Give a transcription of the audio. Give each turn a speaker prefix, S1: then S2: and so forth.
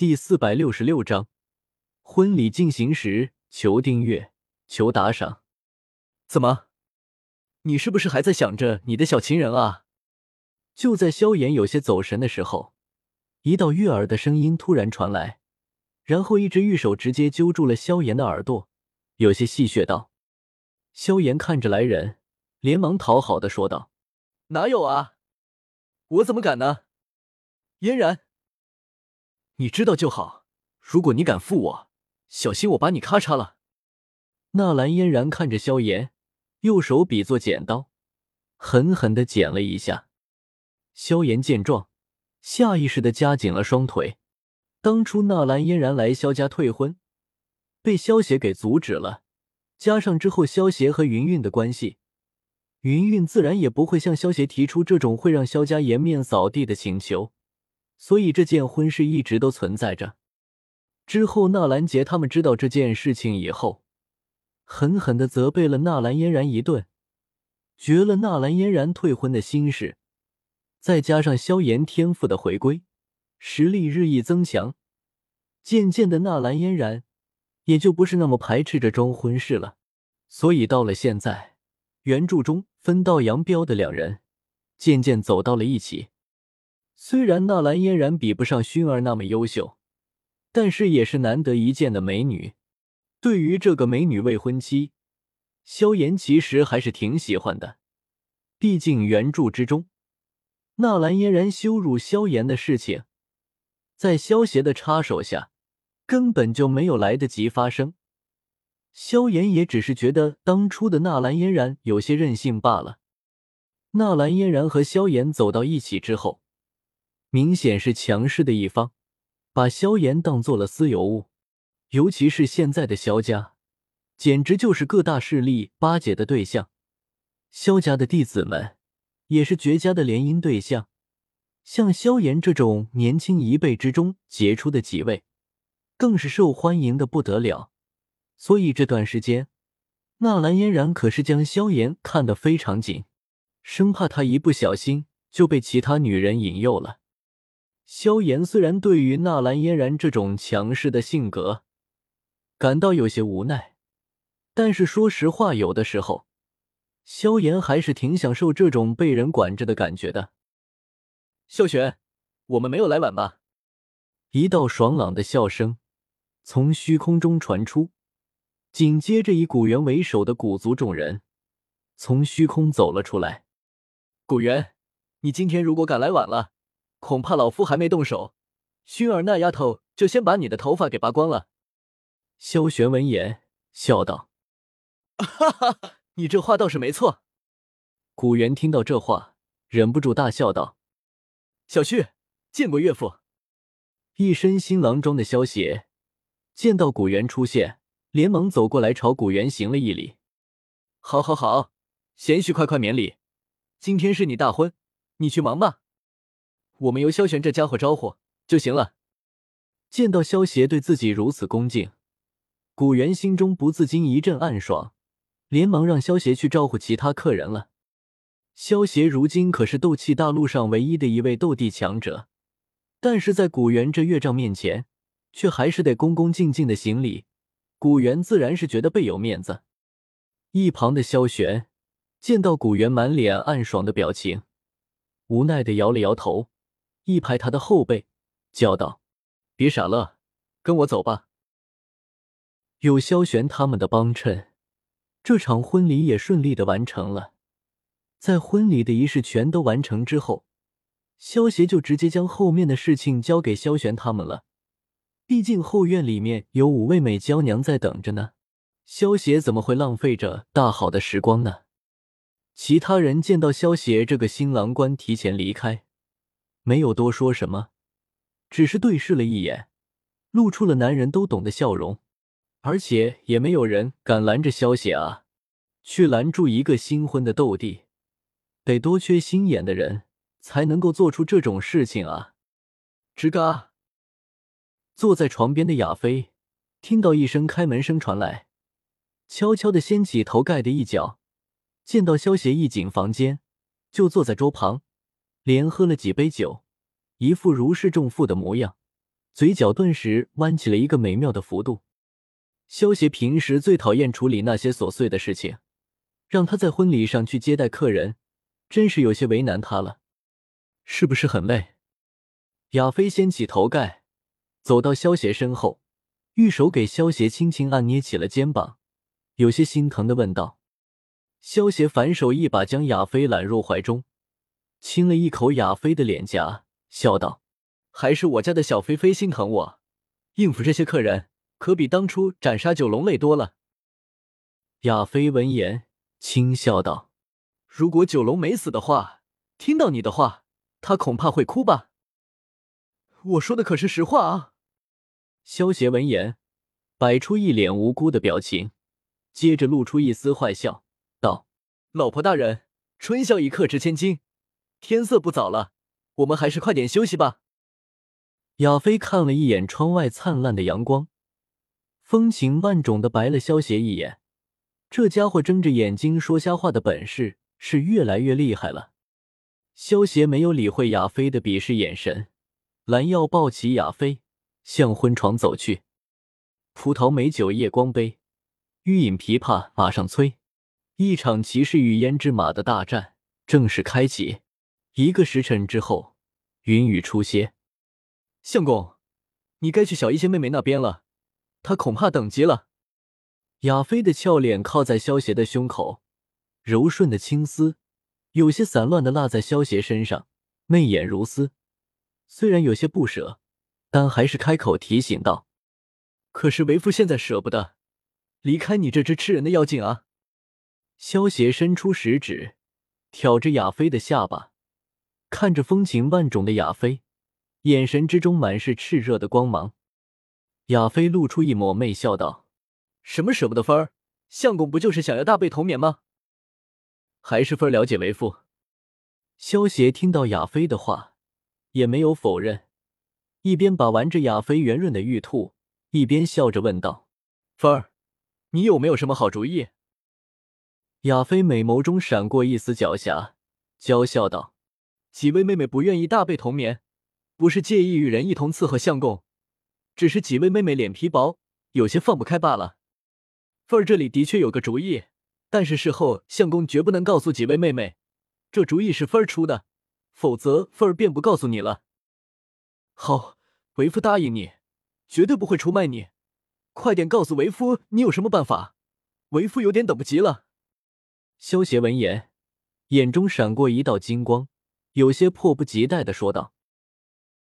S1: 第四百六十六章婚礼进行时，求订阅，求打赏。怎么？你是不是还在想着你的小情人啊？就在萧炎有些走神的时候，一道悦耳的声音突然传来，然后一只玉手直接揪住了萧炎的耳朵，有些戏谑道：“萧炎看着来人，连忙讨好的说道：‘哪有啊，我怎么敢呢？’嫣然。”你知道就好。如果你敢负我，小心我把你咔嚓了。纳兰嫣然看着萧炎，右手比作剪刀，狠狠的剪了一下。萧炎见状，下意识的夹紧了双腿。当初纳兰嫣然来萧家退婚，被萧协给阻止了，加上之后萧协和云韵的关系，云韵自然也不会向萧协提出这种会让萧家颜面扫地的请求。所以这件婚事一直都存在着。之后，纳兰杰他们知道这件事情以后，狠狠的责备了纳兰嫣然一顿，绝了纳兰嫣然退婚的心事。再加上萧炎天赋的回归，实力日益增强，渐渐的，纳兰嫣然也就不是那么排斥这桩婚事了。所以到了现在，原著中分道扬镳的两人，渐渐走到了一起。虽然纳兰嫣然比不上薰儿那么优秀，但是也是难得一见的美女。对于这个美女未婚妻，萧炎其实还是挺喜欢的。毕竟原著之中，纳兰嫣然羞辱萧炎的事情，在萧邪的插手下，根本就没有来得及发生。萧炎也只是觉得当初的纳兰嫣然有些任性罢了。纳兰嫣然和萧炎走到一起之后。明显是强势的一方，把萧炎当做了私有物。尤其是现在的萧家，简直就是各大势力巴结的对象。萧家的弟子们也是绝佳的联姻对象。像萧炎这种年轻一辈之中杰出的几位，更是受欢迎的不得了。所以这段时间，纳兰嫣然可是将萧炎看得非常紧，生怕他一不小心就被其他女人引诱了。萧炎虽然对于纳兰嫣然这种强势的性格感到有些无奈，但是说实话，有的时候萧炎还是挺享受这种被人管着的感觉的。萧玄，我们没有来晚吧？一道爽朗的笑声从虚空中传出，紧接着以古元为首的古族众人从虚空走了出来。古元，你今天如果赶来晚了。恐怕老夫还没动手，薰儿那丫头就先把你的头发给拔光了。萧玄闻言笑道：“哈哈，你这话倒是没错。”古元听到这话，忍不住大笑道：“小旭，见过岳父。”一身新郎装的萧邪见到古元出现，连忙走过来朝古元行了一礼：“好，好，好，贤婿快快免礼，今天是你大婚，你去忙吧。”我们由萧玄这家伙招呼就行了。见到萧协对自己如此恭敬，古元心中不自禁一阵暗爽，连忙让萧协去招呼其他客人了。萧协如今可是斗气大陆上唯一的一位斗帝强者，但是在古元这岳丈面前，却还是得恭恭敬敬的行礼。古元自然是觉得倍有面子。一旁的萧玄见到古元满脸暗爽的表情，无奈的摇了摇头。一拍他的后背，叫道：“别傻了，跟我走吧。”有萧玄他们的帮衬，这场婚礼也顺利的完成了。在婚礼的仪式全都完成之后，萧协就直接将后面的事情交给萧玄他们了。毕竟后院里面有五位美娇娘在等着呢，萧协怎么会浪费着大好的时光呢？其他人见到萧协这个新郎官提前离开。没有多说什么，只是对视了一眼，露出了男人都懂的笑容，而且也没有人敢拦着萧邪啊！去拦住一个新婚的斗帝，得多缺心眼的人才能够做出这种事情啊！吱嘎，坐在床边的亚飞听到一声开门声传来，悄悄的掀起头盖的一角，见到萧邪一进房间，就坐在桌旁。连喝了几杯酒，一副如释重负的模样，嘴角顿时弯起了一个美妙的弧度。萧协平时最讨厌处理那些琐碎的事情，让他在婚礼上去接待客人，真是有些为难他了。是不是很累？亚飞掀起头盖，走到萧协身后，玉手给萧协轻轻按捏起了肩膀，有些心疼的问道。萧协反手一把将亚飞揽入怀中，亲了一口亚飞的脸颊，笑道：“还是我家的小菲菲心疼我，应付这些客人可比当初斩杀九龙累多了。”亚飞闻言轻笑道：“如果九龙没死的话，听到你的话，他恐怕会哭吧？”我说的可是实话啊！萧邪闻言摆出一脸无辜的表情，接着露出一丝坏笑。道：“老婆大人，春宵一刻值千金，天色不早了，我们还是快点休息吧。”亚飞看了一眼窗外灿烂的阳光，风情万种的白了萧协一眼。这家伙睁着眼睛说瞎话的本事是越来越厉害了。萧协没有理会亚飞的鄙视眼神，拦腰抱起亚飞，向婚床走去。葡萄美酒夜光杯，欲饮琵琶马上催。一场骑士与胭脂马的大战正式开启。一个时辰之后，云雨初歇。相公，你该去小一仙妹妹那边了，她恐怕等急了。亚飞的俏脸靠在萧邪的胸口，柔顺的青丝有些散乱的落在萧邪身上，媚眼如丝。虽然有些不舍，但还是开口提醒道：“可是为夫现在舍不得离开你这只吃人的妖精啊。”萧协伸出食指，挑着亚飞的下巴，看着风情万种的亚飞，眼神之中满是炽热的光芒。亚飞露出一抹媚笑，道：“什么舍不得分儿？相公不就是想要大被同眠吗？还是分儿了解为父？”萧协听到亚飞的话，也没有否认，一边把玩着亚飞圆润的玉兔，一边笑着问道：“芬儿，你有没有什么好主意？”亚飞美眸中闪过一丝狡黠，娇笑道：“几位妹妹不愿意大被同眠，不是介意与人一同伺候相公，只是几位妹妹脸皮薄，有些放不开罢了。凤儿这里的确有个主意，但是事后相公绝不能告诉几位妹妹，这主意是凤儿出的，否则凤儿便不告诉你了。好，为夫答应你，绝对不会出卖你。快点告诉为夫你有什么办法，为夫有点等不及了。”萧协闻言，眼中闪过一道金光，有些迫不及待的说道。